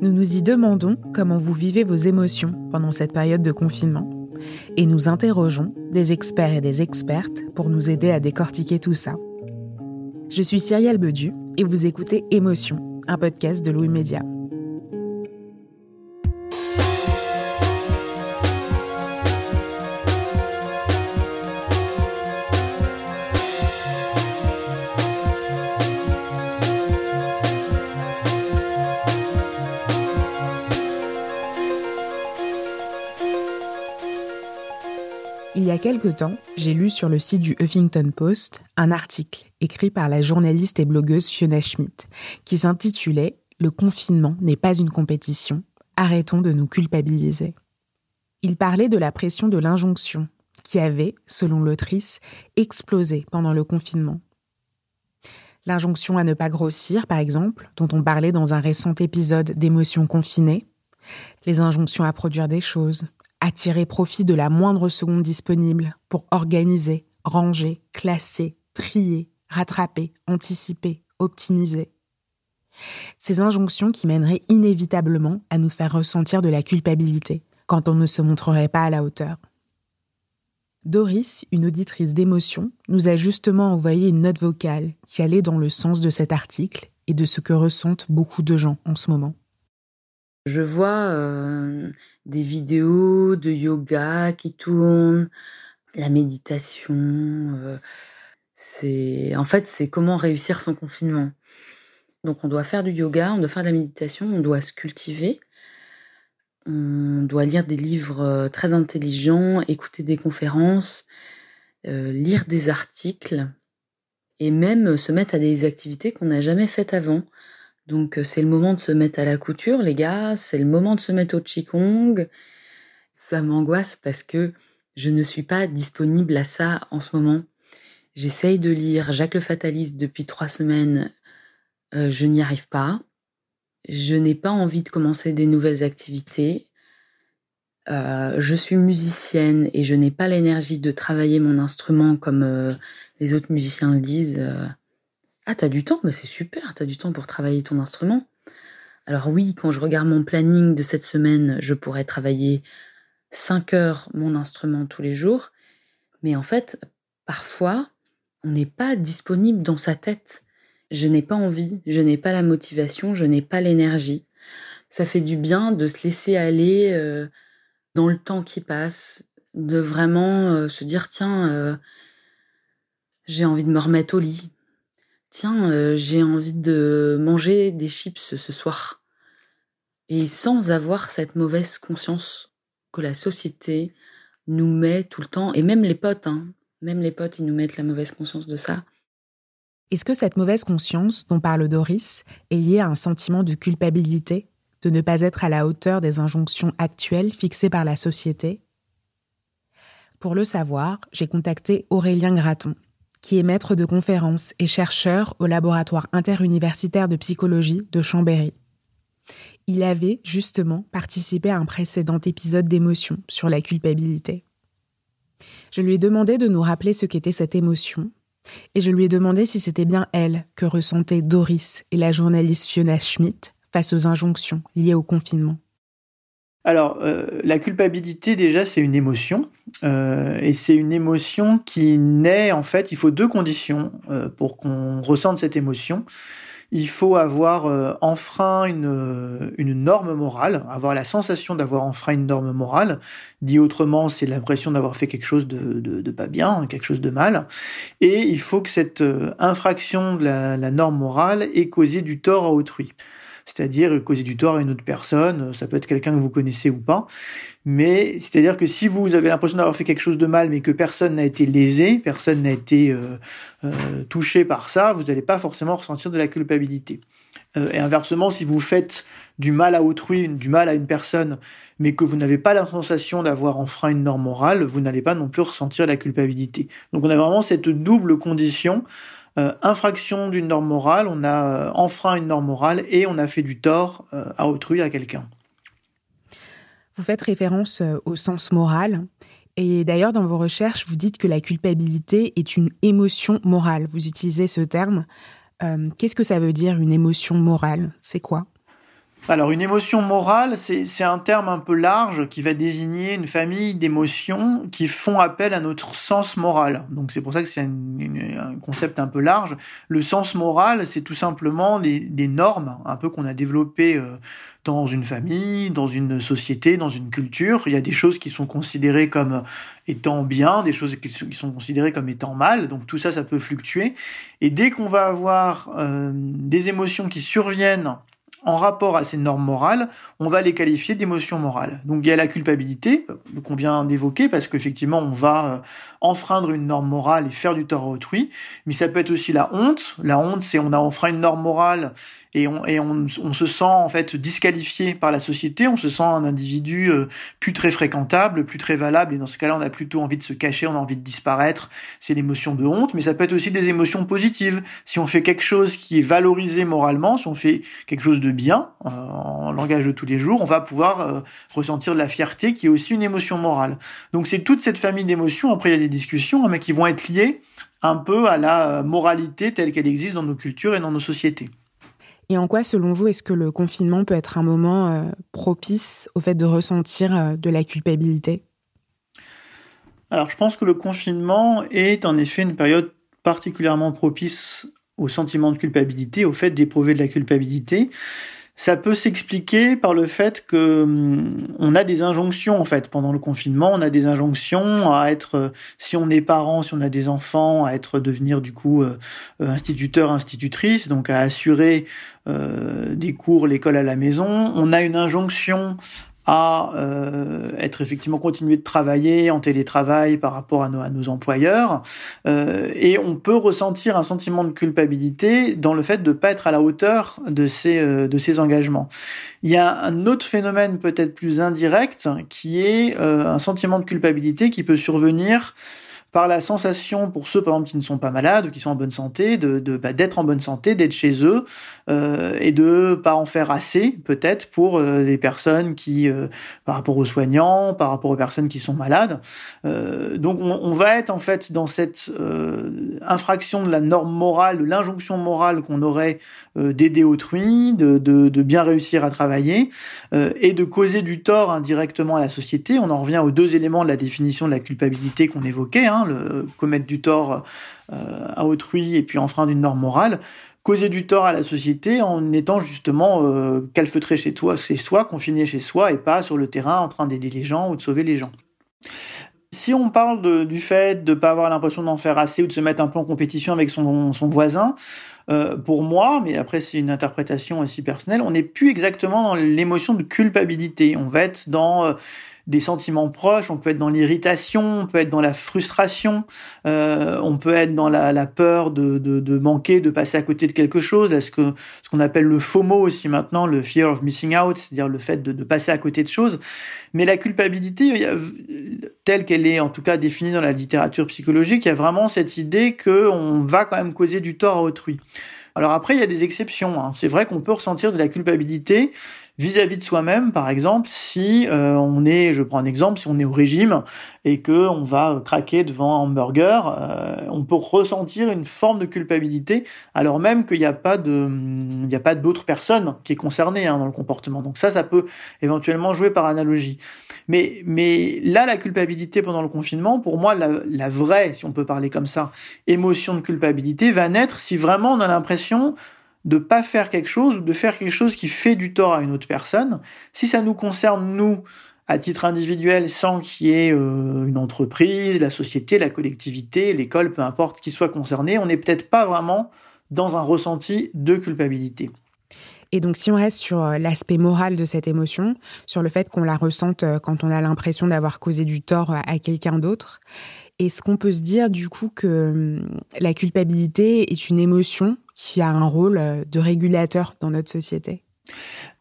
Nous nous y demandons comment vous vivez vos émotions pendant cette période de confinement. Et nous interrogeons des experts et des expertes pour nous aider à décortiquer tout ça. Je suis Cyrielle Bedu et vous écoutez Émotion, un podcast de Louis Média. Quelque temps, j'ai lu sur le site du Huffington Post un article écrit par la journaliste et blogueuse Fiona Schmidt qui s'intitulait Le confinement n'est pas une compétition, arrêtons de nous culpabiliser. Il parlait de la pression de l'injonction qui avait, selon l'autrice, explosé pendant le confinement. L'injonction à ne pas grossir, par exemple, dont on parlait dans un récent épisode d'émotions confinées, les injonctions à produire des choses, à tirer profit de la moindre seconde disponible pour organiser, ranger, classer, trier, rattraper, anticiper, optimiser. Ces injonctions qui mèneraient inévitablement à nous faire ressentir de la culpabilité quand on ne se montrerait pas à la hauteur. Doris, une auditrice d'émotion, nous a justement envoyé une note vocale qui allait dans le sens de cet article et de ce que ressentent beaucoup de gens en ce moment. Je vois euh, des vidéos de yoga qui tournent, la méditation. Euh, c'est en fait c'est comment réussir son confinement. Donc on doit faire du yoga, on doit faire de la méditation, on doit se cultiver, on doit lire des livres euh, très intelligents, écouter des conférences, lire des articles et même se mettre à des activités qu'on n'a jamais faites avant. Donc euh, c'est le moment de se mettre à la couture, les gars, c'est le moment de se mettre au qigong. Ça m'angoisse parce que je ne suis pas disponible à ça en ce moment. J'essaye de lire Jacques le Fataliste depuis trois semaines, euh, je n'y arrive pas. Je n'ai pas envie de commencer des nouvelles activités. Euh, je suis musicienne et je n'ai pas l'énergie de travailler mon instrument comme les autres musiciens le disent. Ah, t'as du temps, mais c'est super, t'as du temps pour travailler ton instrument. Alors oui, quand je regarde mon planning de cette semaine, je pourrais travailler 5 heures mon instrument tous les jours, mais en fait, parfois, on n'est pas disponible dans sa tête. Je n'ai pas envie, je n'ai pas la motivation, je n'ai pas l'énergie. Ça fait du bien de se laisser aller euh, dans le temps qui passe, de vraiment euh, se dire tiens, euh, j'ai envie de me remettre au lit, tiens, euh, j'ai envie de manger des chips ce soir. Et sans avoir cette mauvaise conscience que la société nous met tout le temps, et même les potes, hein, même les potes, ils nous mettent la mauvaise conscience de ça. Est-ce que cette mauvaise conscience dont parle Doris est liée à un sentiment de culpabilité, de ne pas être à la hauteur des injonctions actuelles fixées par la société? Pour le savoir, j'ai contacté Aurélien Graton, qui est maître de conférences et chercheur au laboratoire interuniversitaire de psychologie de Chambéry. Il avait justement participé à un précédent épisode d'émotion sur la culpabilité. Je lui ai demandé de nous rappeler ce qu'était cette émotion, et je lui ai demandé si c'était bien elle que ressentaient Doris et la journaliste Fiona Schmidt face aux injonctions liées au confinement. Alors, euh, la culpabilité, déjà, c'est une émotion. Euh, et c'est une émotion qui naît, en fait, il faut deux conditions euh, pour qu'on ressente cette émotion. Il faut avoir enfreint une, une norme morale, avoir la sensation d'avoir enfreint une norme morale. Dit autrement, c'est l'impression d'avoir fait quelque chose de, de, pas bien, quelque chose de mal. Et il faut que cette infraction de la norme morale ait causé du tort à autrui c'est-à-dire causer du tort à une autre personne, ça peut être quelqu'un que vous connaissez ou pas, mais c'est-à-dire que si vous avez l'impression d'avoir fait quelque chose de mal, mais que personne n'a été lésé, personne n'a été euh, euh, touché par ça, vous n'allez pas forcément ressentir de la culpabilité. Euh, et inversement, si vous faites du mal à autrui, du mal à une personne, mais que vous n'avez pas la sensation d'avoir enfreint une norme morale, vous n'allez pas non plus ressentir la culpabilité. Donc on a vraiment cette double condition euh, infraction d'une norme morale, on a euh, enfreint une norme morale et on a fait du tort euh, à autrui, à quelqu'un. Vous faites référence au sens moral. Et d'ailleurs, dans vos recherches, vous dites que la culpabilité est une émotion morale. Vous utilisez ce terme. Qu'est-ce que ça veut dire une émotion morale? C'est quoi? Alors une émotion morale, c'est un terme un peu large qui va désigner une famille d'émotions qui font appel à notre sens moral. Donc c'est pour ça que c'est un, concept un peu large. Le sens moral, c'est tout simplement des normes un peu qu'on a développées euh, dans une famille, dans une société, dans une culture. Il y a des choses qui sont considérées comme étant bien, des choses qui sont considérées comme étant mal. Donc tout ça, ça peut fluctuer. Et dès qu'on va avoir euh, des émotions qui surviennent en rapport à ces normes morales, on va les qualifier d'émotions morales. Donc il y a la culpabilité euh, qu'on vient d'évoquer parce qu'effectivement on va euh, enfreindre une norme morale et faire du tort à autrui, mais ça peut être aussi la honte. La honte c'est on a enfreint une norme morale et on, on, se sent en fait disqualifié par la société, on se sent un individu euh, plus très fréquentable, plus très valable, et dans ce cas-là, on a plutôt envie de se cacher, on a envie de disparaître, c'est l'émotion de honte, mais ça peut être aussi des émotions positives. Si on fait quelque chose qui est valorisé moralement, si on fait quelque chose de bien, euh, en langage de tous les jours, on va pouvoir euh, ressentir de la fierté, qui est aussi une émotion morale. Donc c'est toute cette famille d'émotions, après il y a des discussions, hein, mais qui vont être liées un peu à la moralité telle qu'elle existe dans nos cultures et dans nos sociétés. Et en quoi, selon vous, est-ce que le confinement peut être un moment euh, propice au fait de ressentir euh, de la culpabilité? Alors, je pense que le confinement est en effet une période particulièrement propice au sentiment de culpabilité, au fait d'éprouver de la culpabilité. Ça peut s'expliquer par le fait que hum, on a des injonctions en fait pendant le confinement, on a des injonctions à être euh, si on est parent, si on a des enfants, à être devenir du coup euh, euh, instituteur, institutrice, donc à assurer des cours, l'école à la maison. On a une injonction à euh, être effectivement continuer de travailler en télétravail par rapport à nos, employeurs euh, et on peut ressentir un sentiment de culpabilité dans le fait de pas être à la hauteur de ces euh, de ces engagements. Il y a un autre phénomène peut-être plus indirect qui est euh, un sentiment de culpabilité qui peut survenir par la sensation pour ceux par exemple qui ne sont pas malades ou qui sont en bonne santé de, bah, d'être en bonne santé d'être chez eux euh, et de pas en faire assez peut-être pour euh, les personnes qui euh, par rapport aux soignants par rapport aux personnes qui sont malades. Euh, donc on, on, va être en fait dans cette euh, infraction de la norme morale de l'injonction morale qu'on aurait d'aider autrui de, de, de, bien réussir à travailler et de causer du tort indirectement à la société. On en revient aux deux éléments de la définition de la culpabilité qu'on évoquait hein, le commettre du tort euh, à autrui et puis enfreindre une norme morale, causer du tort à la société en étant justement euh, calfeutré chez toi, chez soi, confiné chez soi et pas sur le terrain en train d'aider les gens ou de sauver les gens. Si on parle du fait de ne pas avoir l'impression d'en faire assez ou de se mettre un peu en compétition avec son, son voisin, euh, pour moi, mais après c'est une interprétation aussi personnelle, on n'est plus exactement dans l'émotion de culpabilité. On va être dans des sentiments proches, on peut être dans l'irritation, on peut être dans la frustration, euh, on peut être dans la, peur de, de, de, manquer, de passer à côté de quelque chose, est-ce que ce qu'on appelle le FOMO aussi maintenant, le fear of missing out, c'est-à-dire le fait de, de, passer à côté de choses. Mais la culpabilité, telle qu'elle est en tout cas définie dans la littérature psychologique, il y a vraiment cette idée que on va quand même causer du tort à autrui. Alors après, il y a des exceptions. Hein. C'est vrai qu'on peut ressentir de la culpabilité vis-à-vis de soi-même, par exemple, si euh, on est, je prends un exemple, si on est au régime et que on va craquer devant un hamburger, euh, on peut ressentir une forme de culpabilité, alors même qu'il n'y a pas de, il n'y a pas d'autre personne qui est concernée hein, dans le comportement. Donc ça, ça peut éventuellement jouer par analogie. Mais, mais là, la culpabilité pendant le confinement, pour moi, la, la vraie, si on peut parler comme ça, émotion de culpabilité va naître si vraiment on a l'impression de pas faire quelque chose ou de faire quelque chose qui fait du tort à une autre personne, si ça nous concerne nous à titre individuel sans qu'il y ait euh, une entreprise, la société, la collectivité, l'école, peu importe qui soit concerné, on n'est peut-être pas vraiment dans un ressenti de culpabilité. Et donc, si on reste sur euh, l'aspect moral de cette émotion, sur le fait qu'on la ressente euh, quand on a l'impression d'avoir causé du tort à quelqu'un d'autre, est-ce qu'on peut se dire du coup que hum, la culpabilité est une émotion qui a un rôle euh, de régulateur dans notre société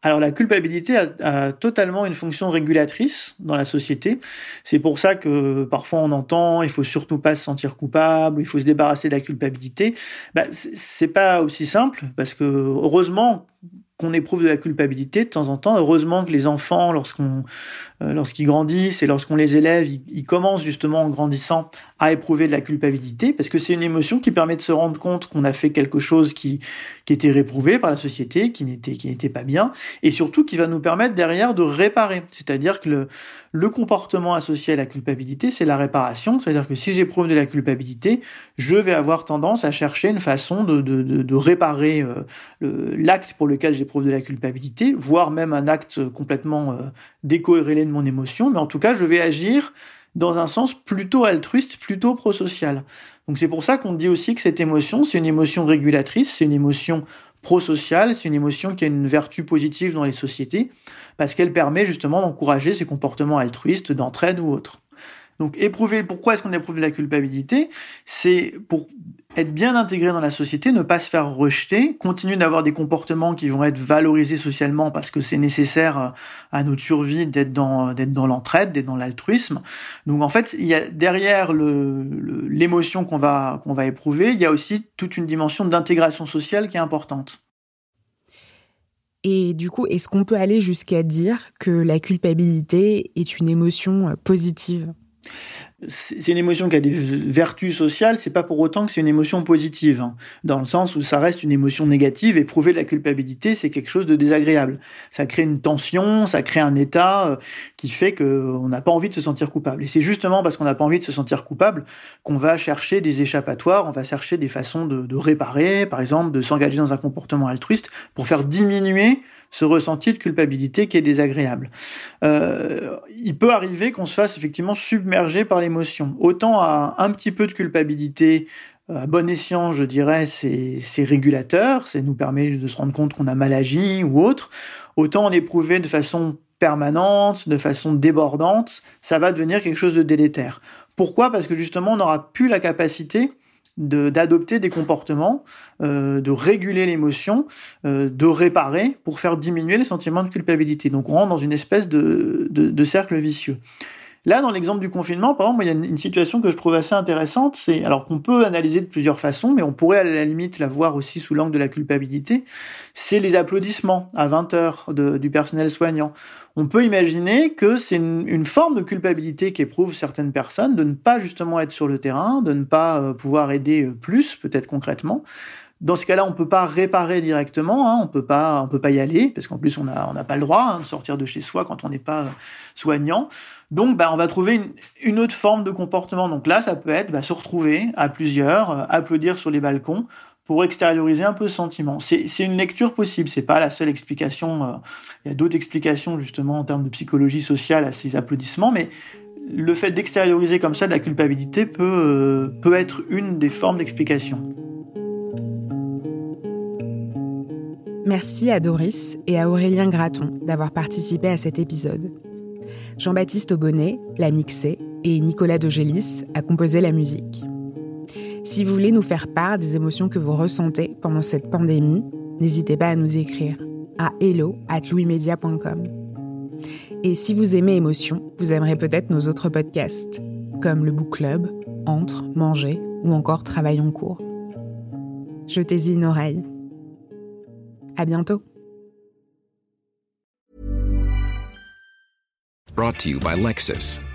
alors la culpabilité a, totalement une fonction régulatrice dans la société. C'est pour ça que parfois on entend il faut surtout pas se sentir coupable, il faut se débarrasser de la culpabilité. Bah, c'est pas aussi simple parce que heureusement qu'on éprouve de la culpabilité de temps en temps. Heureusement que les enfants, lorsqu'on, lorsqu'ils grandissent et lorsqu'on les élève, ils, commencent justement en grandissant à éprouver de la culpabilité, parce que c'est une émotion qui permet de se rendre compte qu'on a fait quelque chose qui, qui était réprouvé par la société, qui n'était, qui n'était pas bien, et surtout qui va nous permettre derrière de réparer. C'est-à-dire que le, le comportement associé à la culpabilité, c'est la réparation. C'est-à-dire que si j'éprouve de la culpabilité, je vais avoir tendance à chercher une façon de, de, de, de réparer euh, l'acte pour lequel j'ai de la culpabilité, voire même un acte complètement euh, décorrélé mon émotion, mais en tout cas, je vais agir dans un sens plutôt altruiste, plutôt prosocial. Donc c'est pour ça qu'on dit aussi que cette émotion, c'est une émotion régulatrice, c'est une émotion prosociale, c'est une émotion qui a une vertu positive dans les sociétés, parce qu'elle permet justement d'encourager ces comportements altruistes, d'entraide ou autres. Donc éprouver, pourquoi est-ce qu'on éprouve la culpabilité? C'est pour être bien intégré dans la société, ne pas se faire rejeter, continuer d'avoir des comportements qui vont être valorisés socialement parce que c'est nécessaire à notre survie d'être dans l'entraide, d'être dans l'altruisme. Donc en fait, derrière l'émotion qu'on va qu'on va éprouver, il y a aussi toute une dimension d'intégration sociale qui est importante. Et du coup, est-ce qu'on peut aller jusqu'à dire que la culpabilité est une émotion positive? C'est une émotion qui a des vertus sociales, c'est pas pour autant que c'est une émotion positive, hein. dans le sens où ça reste une émotion négative. Éprouver de la culpabilité, c'est quelque chose de désagréable. Ça crée une tension, ça crée un état euh, qui fait qu'on n'a pas envie de se sentir coupable. Et c'est justement parce qu'on n'a pas envie de se sentir coupable qu'on va chercher des échappatoires, on va chercher des façons de réparer, par exemple, de s'engager dans un comportement altruiste pour faire diminuer ce ressenti de culpabilité qui est désagréable. Euh, il peut arriver qu'on se fasse effectivement submerger par l'émotion. Autant à un petit peu de culpabilité, à bon escient, je dirais, c'est régulateur, ça nous permet de se rendre compte qu'on a mal agi ou autre. Autant en éprouver de façon permanente, de façon débordante, ça va devenir quelque chose de délétère. Pourquoi? Parce que justement, on n'aura plus la capacité d'adopter des comportements, euh, de réguler l'émotion, euh, de réparer pour faire diminuer les sentiments de culpabilité. Donc on rentre dans une espèce de, de, de cercle vicieux. Là, dans l'exemple du confinement, par exemple, il y a une, situation que je trouve assez intéressante. C'est alors qu'on peut analyser de plusieurs façons, mais on pourrait à la limite la voir aussi sous l'angle de la culpabilité. C'est les applaudissements à 20 heures du personnel soignant. On peut imaginer que c'est une, forme de culpabilité qu'éprouvent certaines personnes de ne pas justement être sur le terrain, de ne pas euh, pouvoir aider euh, plus, peut-être concrètement. Dans ce cas-là, on peut pas réparer directement, hein, on peut pas, on peut pas y aller parce qu'en plus on n'a on a pas le droit hein, de sortir de chez soi quand on n'est pas soignant. Donc, bah, on va trouver une, une, autre forme de comportement. Donc là, ça peut être bah, se retrouver à plusieurs, euh, applaudir sur les balcons pour extérioriser un peu ce sentiment. C'est une lecture possible, c'est pas la seule explication. Euh, il y a d'autres explications justement en termes de psychologie sociale à ces applaudissements, mais le fait d'extérioriser comme ça de la culpabilité peut, euh, peut être une des formes d'explication. Merci à Doris et à Aurélien Graton d'avoir participé à cet épisode. Jean-Baptiste Aubonnet l'a mixé et Nicolas Degélis a composé la musique. Si vous voulez nous faire part des émotions que vous ressentez pendant cette pandémie, n'hésitez pas à nous écrire à hello at Et si vous aimez émotion, vous aimerez peut-être nos autres podcasts, comme le Book Club, Entre, Manger ou encore Travail en cours. Jetez-y une oreille. À bientôt. Brought to you by Lexus.